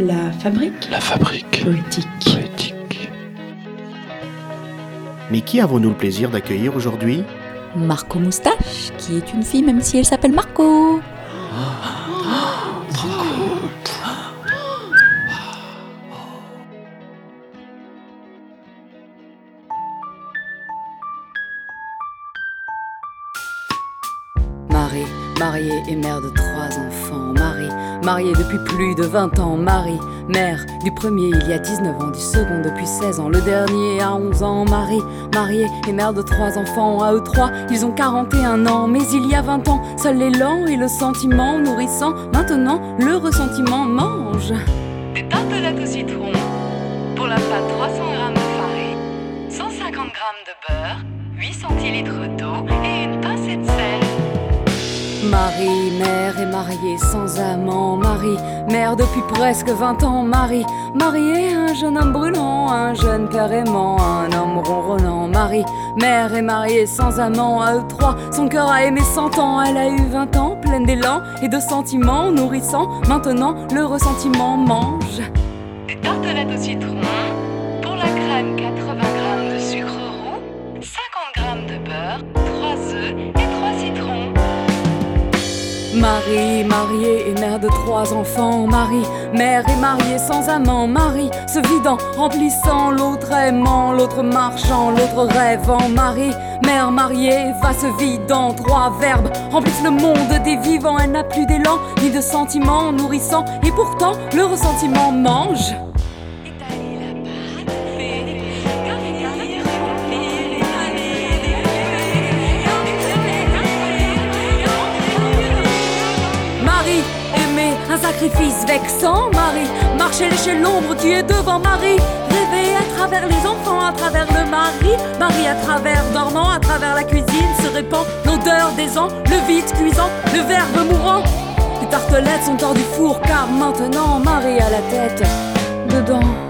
La fabrique La fabrique poétique. poétique. Mais qui avons-nous le plaisir d'accueillir aujourd'hui? Marco Moustache, qui est une fille même si elle s'appelle Marco. Mariée et mère de trois enfants. Marie, mariée depuis plus de 20 ans. Marie, mère du premier il y a 19 ans, du second depuis 16 ans, le dernier à 11 ans. Marie, mariée et mère de trois enfants. À eux trois, ils ont 41 ans. Mais il y a 20 ans, seul l'élan et le sentiment nourrissant. Maintenant, le ressentiment mange. Des tartelettes au citron. Pour la pâte, 300 g de farine, 150 g de beurre, 8 centilitres d'eau et une pincée de sel. Marie, mère est mariée sans amant. Marie, mère depuis presque 20 ans. Marie, mariée, un jeune homme brûlant, un jeune carrément, un homme ronronnant. Marie, mère est mariée sans amant. À eux trois, son cœur a aimé 100 ans. Elle a eu 20 ans, pleine d'élan et de sentiments nourrissants. Maintenant, le ressentiment mange. Marie, mariée et mère de trois enfants. Marie, mère et mariée sans amant. Marie, se vidant, remplissant, l'autre aimant, l'autre marchant, l'autre rêvant. Marie, mère mariée, va se vidant. Trois verbes remplissent le monde des vivants. Elle n'a plus d'élan ni de sentiments nourrissants. Et pourtant, le ressentiment mange. Sacrifice vexant. Marie, marcher chez l'ombre qui est devant Marie. Rêver à travers les enfants, à travers le mari. Marie, à travers dormant, à travers la cuisine, se répand l'odeur des ans, le vide cuisant, le verbe mourant. Les tartelettes sont hors du four car maintenant Marie a la tête dedans.